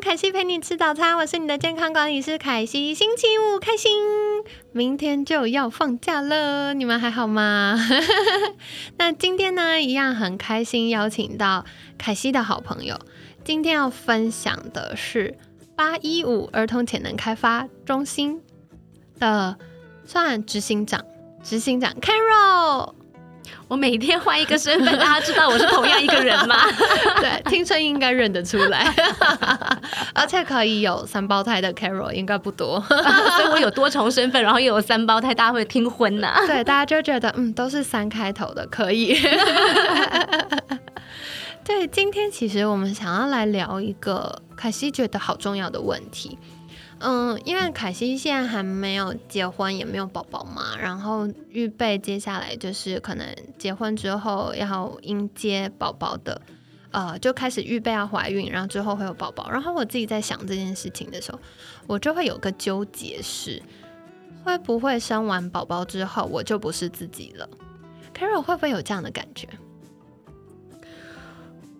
凯西陪你吃早餐，我是你的健康管理师凯西。星期五开心，明天就要放假了，你们还好吗？那今天呢，一样很开心，邀请到凯西的好朋友。今天要分享的是八一五儿童潜能开发中心的算执行长，执行长 Carol。我每天换一个身份，大家知道我是同样一个人吗？对，听声音应该认得出来，而且可以有三胞胎的 Carol 应该不多，所以我有多重身份，然后又有三胞胎，大家会听昏呐。对，大家就觉得嗯，都是三开头的，可以。对，今天其实我们想要来聊一个凯西觉得好重要的问题。嗯，因为凯西现在还没有结婚，也没有宝宝嘛，然后预备接下来就是可能结婚之后要迎接宝宝的，呃，就开始预备要怀孕，然后之后会有宝宝。然后我自己在想这件事情的时候，我就会有个纠结是，会不会生完宝宝之后我就不是自己了？Carol 会不会有这样的感觉？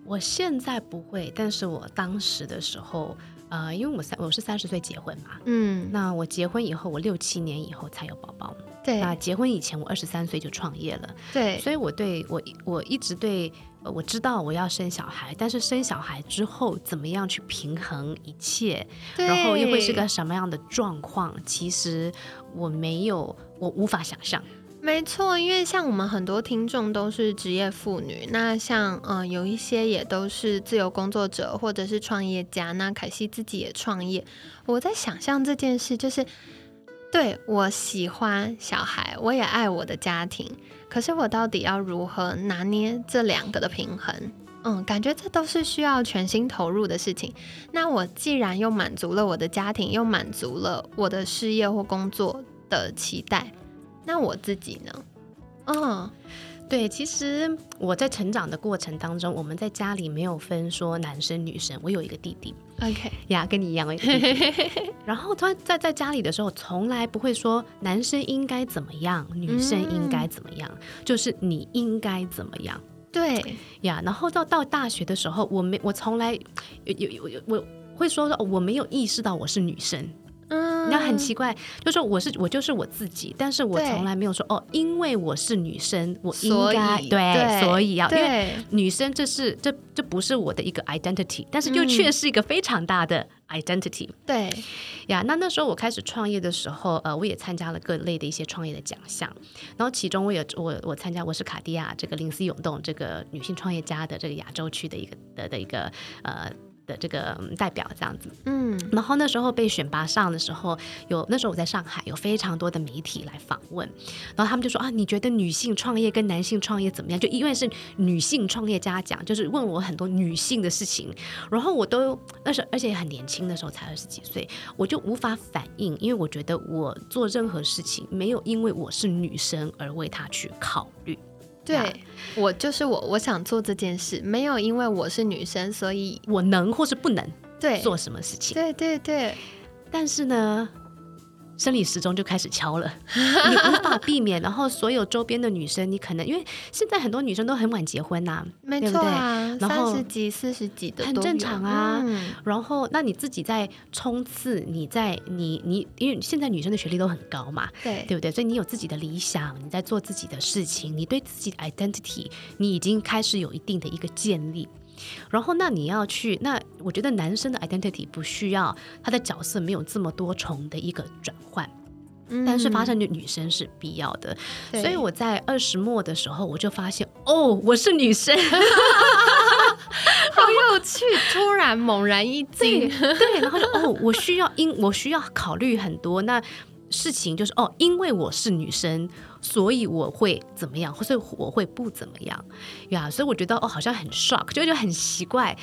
我现在不会，但是我当时的时候。呃，因为我三我是三十岁结婚嘛，嗯，那我结婚以后，我六七年以后才有宝宝，对，那结婚以前我二十三岁就创业了，对，所以我对我我一直对，我知道我要生小孩，但是生小孩之后怎么样去平衡一切，然后又会是个什么样的状况，其实我没有，我无法想象。没错，因为像我们很多听众都是职业妇女，那像嗯有一些也都是自由工作者或者是创业家。那凯西自己也创业，我在想象这件事，就是对我喜欢小孩，我也爱我的家庭，可是我到底要如何拿捏这两个的平衡？嗯，感觉这都是需要全心投入的事情。那我既然又满足了我的家庭，又满足了我的事业或工作的期待。那我自己呢？嗯，对，其实我在成长的过程当中，我们在家里没有分说男生女生。我有一个弟弟，OK 呀，跟你一样的弟弟。然后他在在家里的时候，从来不会说男生应该怎么样，女生应该怎么样，就是你应该怎么样。对呀，然后到到大学的时候，我没我从来有有有我会说我没有意识到我是女生。嗯，那很奇怪，就说我是我就是我自己，但是我从来没有说哦，因为我是女生，我应该对，所以要因为女生这是这这不是我的一个 identity，但是又却是一个非常大的 identity。对呀，那那时候我开始创业的时候，呃，我也参加了各类的一些创业的奖项，然后其中我也我我参加我是卡地亚这个林思涌动这个女性创业家的这个亚洲区的一个的的一个呃。的这个代表这样子，嗯，然后那时候被选拔上的时候，有那时候我在上海，有非常多的媒体来访问，然后他们就说啊，你觉得女性创业跟男性创业怎么样？就因为是女性创业家讲，就是问我很多女性的事情，然后我都那时候而且很年轻的时候才二十几岁，我就无法反应，因为我觉得我做任何事情没有因为我是女生而为他去考虑。对我就是我，我想做这件事，没有因为我是女生，所以我能或是不能对做什么事情。对对对，但是呢。生理时钟就开始敲了，你无法避免。然后所有周边的女生，你可能因为现在很多女生都很晚结婚呐，没错啊，三十几、四十几的很正常啊。然后那你自己在冲刺，你在你你，因为现在女生的学历都很高嘛，对对不对？所以你有自己的理想，你在做自己的事情，你对自己的 identity，你已经开始有一定的一个建立。然后，那你要去那，我觉得男生的 identity 不需要他的角色没有这么多重的一个转换，但是发生。女女生是必要的。所以我在二十末的时候，我就发现哦，我是女生，好有趣，突然猛然一惊，对，然后就哦，我需要因我需要考虑很多。那。事情就是哦，因为我是女生，所以我会怎么样，所以我会不怎么样呀。所以我觉得哦，好像很 shock，就觉得很奇怪。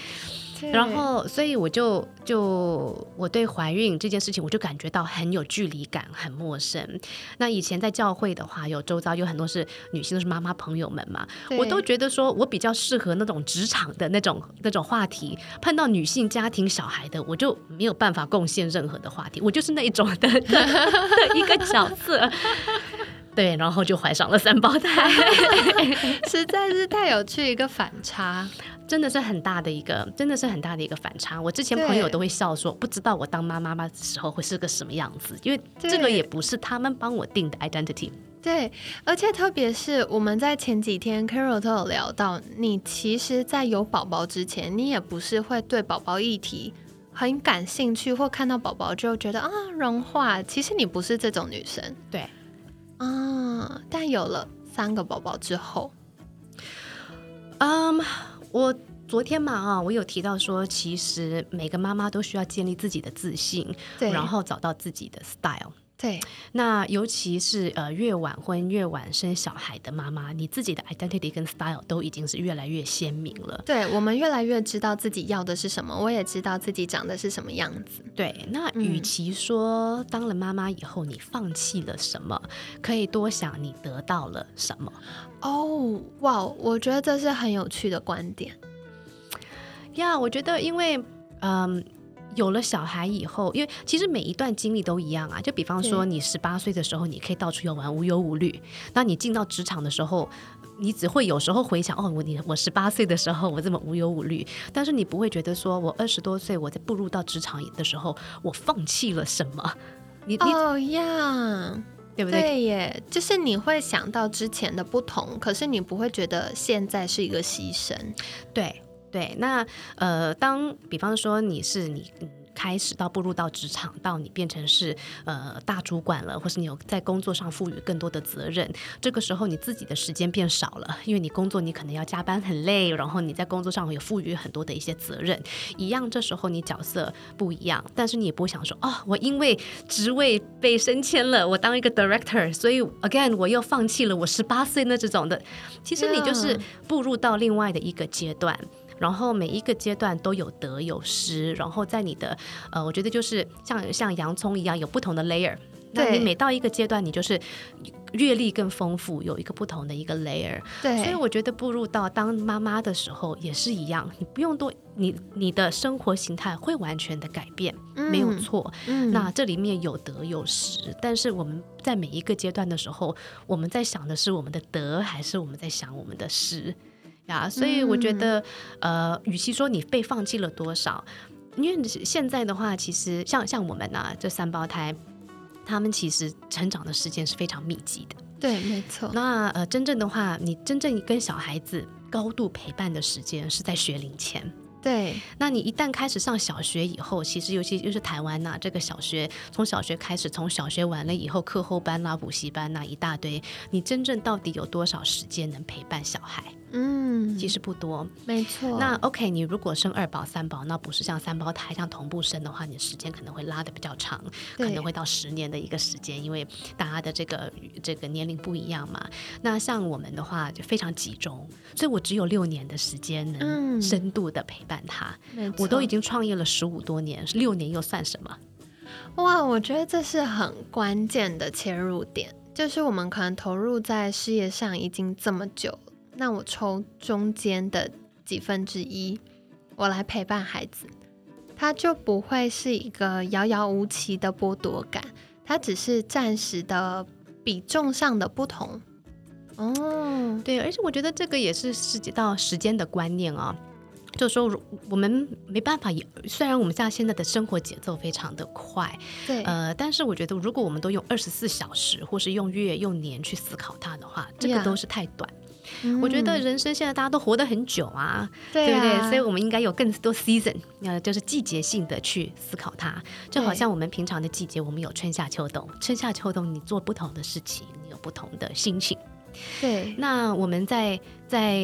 然后，所以我就就我对怀孕这件事情，我就感觉到很有距离感，很陌生。那以前在教会的话，有周遭有很多是女性，都是妈妈朋友们嘛，我都觉得说我比较适合那种职场的那种那种话题。碰到女性家庭小孩的，我就没有办法贡献任何的话题，我就是那一种的一个角色。对，然后就怀上了三胞胎，实在是太有趣，一个反差，真的是很大的一个，真的是很大的一个反差。我之前朋友都会笑说，不知道我当妈妈妈的时候会是个什么样子，因为这个也不是他们帮我定的 identity。对，而且特别是我们在前几天 Carol 都有聊到，你其实，在有宝宝之前，你也不是会对宝宝议题很感兴趣，或看到宝宝就觉得啊融化。其实你不是这种女生，对。啊！但有了三个宝宝之后，嗯，我昨天嘛啊，我有提到说，其实每个妈妈都需要建立自己的自信，对，然后找到自己的 style。对，那尤其是呃越晚婚越晚生小孩的妈妈，你自己的 identity 跟 style 都已经是越来越鲜明了。对，我们越来越知道自己要的是什么，我也知道自己长的是什么样子。对，那与其说当了妈妈以后你放弃了什么，可以多想你得到了什么。哦，哇，我觉得这是很有趣的观点。呀，我觉得因为嗯。有了小孩以后，因为其实每一段经历都一样啊。就比方说，你十八岁的时候，你可以到处游玩，无忧无虑。那你进到职场的时候，你只会有时候回想，哦，我你我十八岁的时候，我这么无忧无虑。但是你不会觉得说，我二十多岁，我在步入到职场的时候，我放弃了什么？你哦呀，对不对？对耶，就是你会想到之前的不同，可是你不会觉得现在是一个牺牲。对。对，那呃，当比方说你是你开始到步入到职场，到你变成是呃大主管了，或是你有在工作上赋予更多的责任，这个时候你自己的时间变少了，因为你工作你可能要加班很累，然后你在工作上也赋予很多的一些责任，一样，这时候你角色不一样，但是你也不会想说，哦，我因为职位被升迁了，我当一个 director，所以 again 我又放弃了我十八岁那这种的，其实你就是步入到另外的一个阶段。然后每一个阶段都有得有失，然后在你的呃，我觉得就是像像洋葱一样有不同的 layer。那你每到一个阶段，你就是阅历更丰富，有一个不同的一个 layer。对，所以我觉得步入到当妈妈的时候也是一样，你不用多，你你的生活形态会完全的改变，没有错。嗯，那这里面有得有失，但是我们在每一个阶段的时候，我们在想的是我们的得，还是我们在想我们的失？呀，所以我觉得，呃，与其说你被放弃了多少，因为现在的话，其实像像我们呢，这三胞胎，他们其实成长的时间是非常密集的。对，没错。那呃，真正的话，你真正跟小孩子高度陪伴的时间是在学龄前。对，那你一旦开始上小学以后，其实尤其又是台湾呐，这个小学从小学开始，从小学完了以后，课后班啦、补习班呐一大堆，你真正到底有多少时间能陪伴小孩？嗯，其实不多，没错。那 OK，你如果生二宝、三宝，那不是像三胞胎像同步生的话，你的时间可能会拉的比较长，可能会到十年的一个时间，因为大家的这个这个年龄不一样嘛。那像我们的话就非常集中，所以我只有六年的时间能深度的陪伴他。我都已经创业了十五多年，六年又算什么？哇，我觉得这是很关键的切入点，就是我们可能投入在事业上已经这么久。那我抽中间的几分之一，我来陪伴孩子，他就不会是一个遥遥无期的剥夺感，它只是暂时的比重上的不同。哦，对，而且我觉得这个也是涉及到时间的观念啊，就是说我们没办法，虽然我们像现在的生活节奏非常的快，对，呃，但是我觉得如果我们都用二十四小时或是用月用年去思考它的话，这个都是太短。我觉得人生现在大家都活得很久啊，对不对？所以我们应该有更多 season，呃，就是季节性的去思考它。就好像我们平常的季节，我们有春夏秋冬，春夏秋冬你做不同的事情，你有不同的心情。对，那我们在在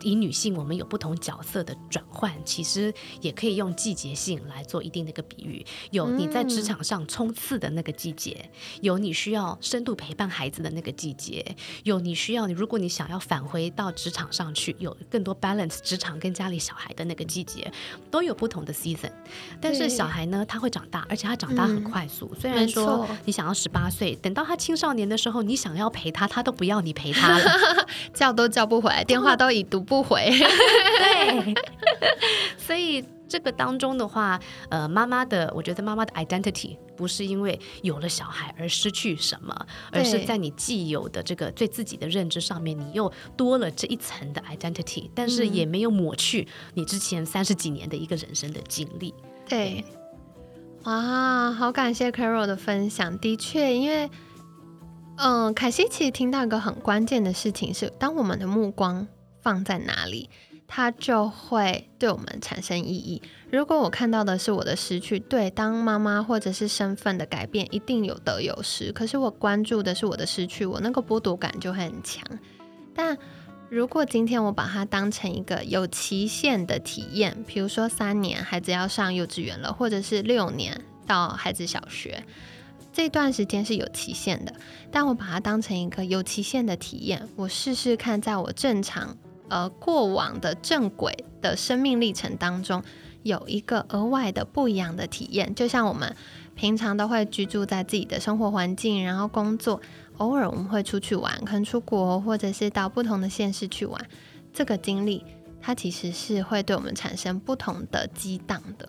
以女性，我们有不同角色的转换，其实也可以用季节性来做一定的一个比喻。有你在职场上冲刺的那个季节，有你需要深度陪伴孩子的那个季节，有你需要你如果你想要返回到职场上去，有更多 balance 职场跟家里小孩的那个季节，都有不同的 season。但是小孩呢，他会长大，而且他长大很快速。虽然说你想要十八岁，等到他青少年的时候，你想要陪他，他都不要你陪他了，叫都叫不回。电话都已读不回，对，所以这个当中的话，呃，妈妈的，我觉得妈妈的 identity 不是因为有了小孩而失去什么，而是在你既有的这个对自己的认知上面，你又多了这一层的 identity，但是也没有抹去你之前三十几年的一个人生的经历。对，哇，好感谢 Carol 的分享，的确，因为。嗯，凯西其实听到一个很关键的事情是，当我们的目光放在哪里，它就会对我们产生意义。如果我看到的是我的失去，对，当妈妈或者是身份的改变，一定有得有失。可是我关注的是我的失去，我那个剥夺感就会很强。但如果今天我把它当成一个有期限的体验，比如说三年孩子要上幼稚园了，或者是六年到孩子小学。这段时间是有期限的，但我把它当成一个有期限的体验，我试试看，在我正常呃过往的正轨的生命历程当中，有一个额外的不一样的体验。就像我们平常都会居住在自己的生活环境，然后工作，偶尔我们会出去玩，可能出国或者是到不同的县市去玩，这个经历它其实是会对我们产生不同的激荡的。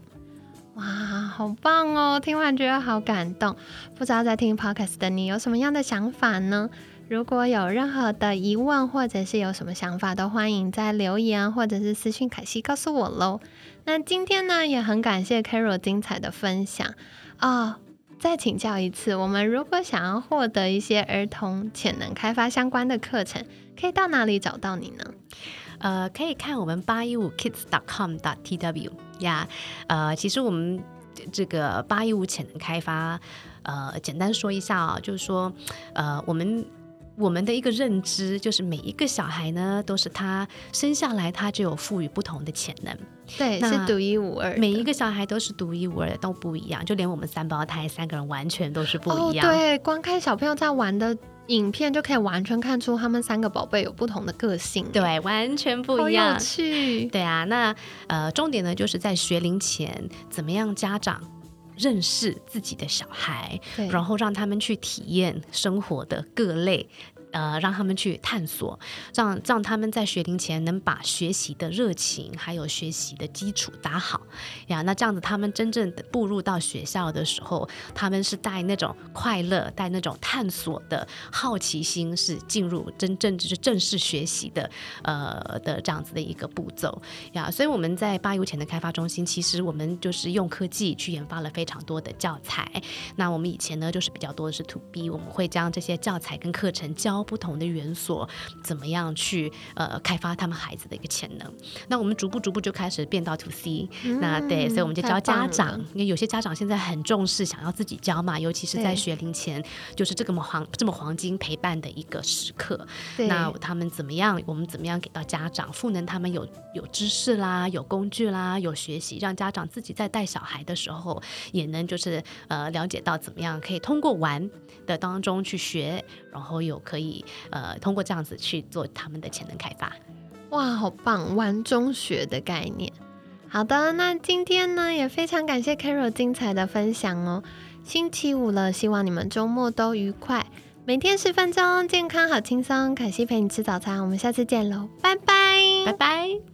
哇，好棒哦！听完觉得好感动。不知道在听 podcast 的你有什么样的想法呢？如果有任何的疑问，或者是有什么想法，都欢迎在留言或者是私信凯西告诉我喽。那今天呢，也很感谢 Carol 精彩的分享哦！再请教一次，我们如果想要获得一些儿童潜能开发相关的课程，可以到哪里找到你呢？呃，可以看我们八一五 kids.com.tw 呀。呃，其实我们这个八一五潜能开发，呃，简单说一下啊，就是说，呃，我们我们的一个认知就是每一个小孩呢，都是他生下来他就有赋予不同的潜能，对，是独一无二，每一个小孩都是独一无二的，都不一样，就连我们三胞胎三个人完全都是不一样。对，光看小朋友在玩的。影片就可以完全看出他们三个宝贝有不同的个性，对，完全不一样。有趣，对啊。那呃，重点呢，就是在学龄前，怎么样家长认识自己的小孩，然后让他们去体验生活的各类。呃，让他们去探索，让让他们在学龄前能把学习的热情还有学习的基础打好呀。那这样子，他们真正步入到学校的时候，他们是带那种快乐、带那种探索的好奇心，是进入真正就是正式学习的呃的这样子的一个步骤呀。所以我们在八优前的开发中心，其实我们就是用科技去研发了非常多的教材。那我们以前呢，就是比较多的是 To B，我们会将这些教材跟课程教教。不同的元素，怎么样去呃开发他们孩子的一个潜能？那我们逐步逐步就开始变到 to C，那对，所以我们就教家长，因为有些家长现在很重视，想要自己教嘛，尤其是在学龄前，就是这个黄这么黄金陪伴的一个时刻。那他们怎么样？我们怎么样给到家长赋能他们有有知识啦，有工具啦，有学习，让家长自己在带小孩的时候，也能就是呃了解到怎么样可以通过玩的当中去学，然后有可以。呃，通过这样子去做他们的潜能开发，哇，好棒！玩中学的概念。好的，那今天呢也非常感谢 Carol 精彩的分享哦。星期五了，希望你们周末都愉快。每天十分钟，健康好轻松。凯西陪你吃早餐，我们下次见喽，拜拜，拜拜。